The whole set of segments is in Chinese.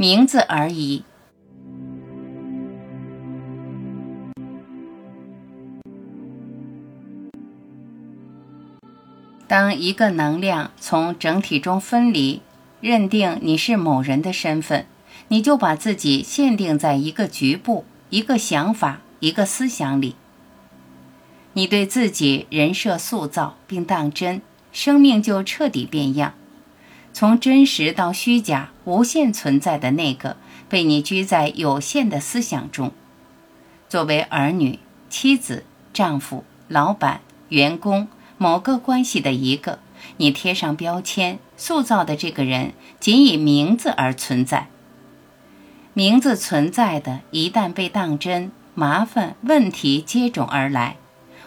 名字而已。当一个能量从整体中分离，认定你是某人的身份，你就把自己限定在一个局部、一个想法、一个思想里。你对自己人设塑造并当真，生命就彻底变样。从真实到虚假、无限存在的那个，被你拘在有限的思想中。作为儿女、妻子、丈夫、老板、员工。某个关系的一个，你贴上标签，塑造的这个人仅以名字而存在。名字存在的，一旦被当真，麻烦问题接踵而来。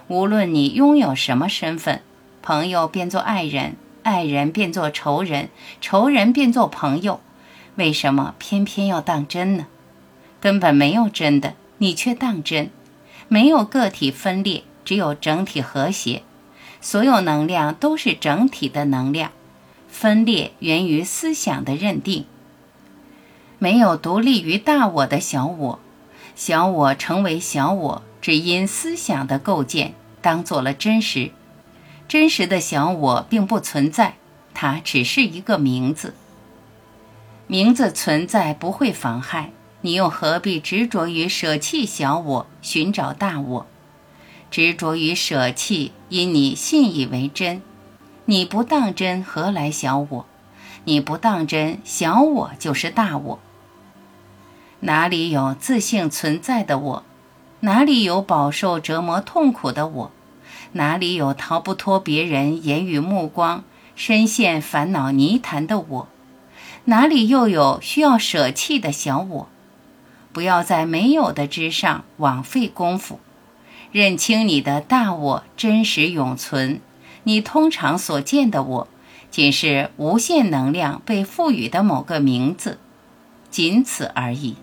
无论你拥有什么身份，朋友变作爱人，爱人变作仇人，仇人变作朋友，为什么偏偏要当真呢？根本没有真的，你却当真。没有个体分裂，只有整体和谐。所有能量都是整体的能量，分裂源于思想的认定。没有独立于大我的小我，小我成为小我，只因思想的构建当做了真实。真实的小我并不存在，它只是一个名字。名字存在不会妨害你，又何必执着于舍弃小我，寻找大我？执着于舍弃，因你信以为真。你不当真，何来小我？你不当真，小我就是大我。哪里有自信存在的我？哪里有饱受折磨痛苦的我？哪里有逃不脱别人言语目光、深陷烦恼泥潭的我？哪里又有需要舍弃的小我？不要在没有的之上枉费功夫。认清你的大我真实永存，你通常所见的我，仅是无限能量被赋予的某个名字，仅此而已。